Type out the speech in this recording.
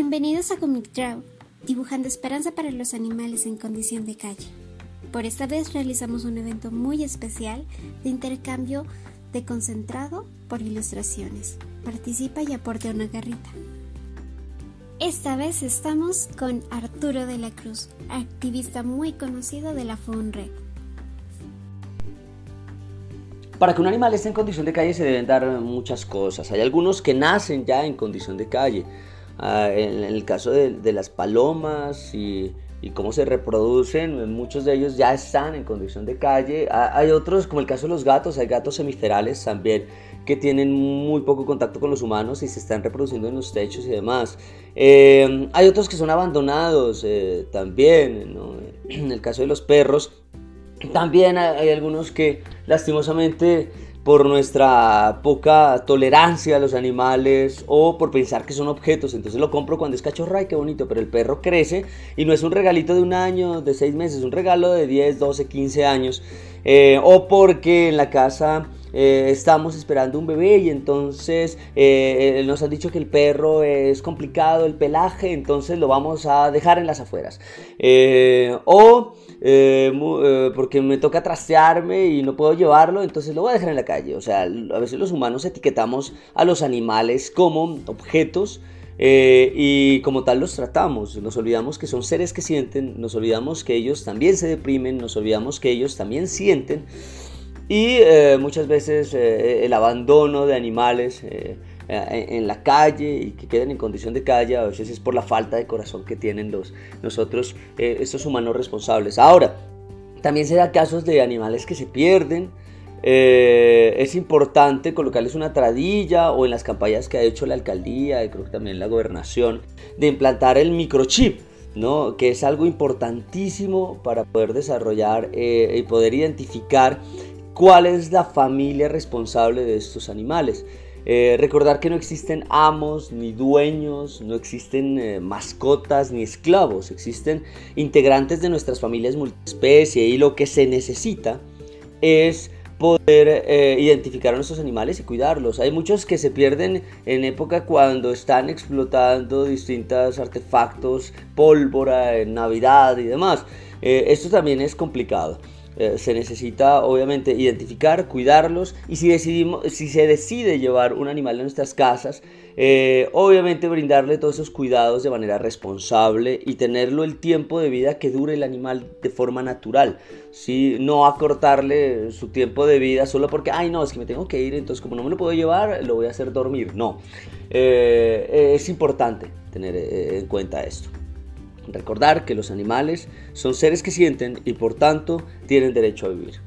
Bienvenidos a Comic Draw, dibujando esperanza para los animales en condición de calle. Por esta vez realizamos un evento muy especial de intercambio de concentrado por ilustraciones. Participa y aporte una garrita. Esta vez estamos con Arturo de la Cruz, activista muy conocido de la FUNRED. Para que un animal esté en condición de calle se deben dar muchas cosas. Hay algunos que nacen ya en condición de calle. Ah, en, el caso de, las palomas y, cómo se reproducen, muchos de ellos ya están en condición de calle. Ah, hay otros, como el caso de los gatos, hay gatos semiferales también que tienen muy poco contacto con los humanos y se están reproduciendo en los techos y demás. Eh, hay otros que son abandonados eh, también, en el caso de los perros también hay algunos que lastimosamente por nuestra poca tolerancia a los animales o por pensar que son objetos. Entonces lo compro cuando es cachorro, ay, qué bonito, pero el perro crece y no es un regalito de un año, de seis meses, es un regalo de 10, 12, 15 años. Eh, o porque en la casa eh, estamos esperando un bebé y entonces eh, nos han dicho que el perro es complicado, el pelaje, entonces lo vamos a dejar en las afueras. o porque me toca trastearme y no puedo llevarlo, entonces lo voy a dejar en la calle. O sea, a veces los humanos etiquetamos a los animales como objetos. y como tal los tratamos. Nos olvidamos que son seres que sienten, nos olvidamos que ellos también se deprimen, nos olvidamos que ellos también sienten. Y eh, muchas veces eh, el abandono de animales eh, en la calle y que queden en condición de calle a veces es por la falta de corazón que tienen los, nosotros, estos humanos responsables. Ahora, también se da casos de animales que se pierden. es importante colocarles una tradilla o en las campañas que ha hecho la alcaldía y creo que también la gobernación de implantar el microchip. ¿no? que es algo importantísimo para poder desarrollar y poder identificar cuál es la familia responsable de estos animales. Eh, recordar que no existen amos ni dueños, no existen eh, mascotas ni esclavos, existen integrantes de nuestras familias multiespecie y lo que se necesita es poder eh, identificar a nuestros animales y cuidarlos. Hay muchos que se pierden en época cuando están explotando distintos artefactos, pólvora, en Navidad y demás. esto también es complicado. Eh, se necesita obviamente identificar, cuidarlos y si, decidimos, si se decide llevar un animal a nuestras casas, eh, obviamente brindarle todos esos cuidados de manera responsable y tenerlo el tiempo de vida que dure el animal de forma natural. ¿sí? No acortarle su tiempo de vida solo porque, ay no, es que me tengo que ir, entonces como no me lo puedo llevar, lo voy a hacer dormir. No, eh, es importante tener en cuenta esto. Recordar que los animales son seres que sienten y por tanto tienen derecho a vivir.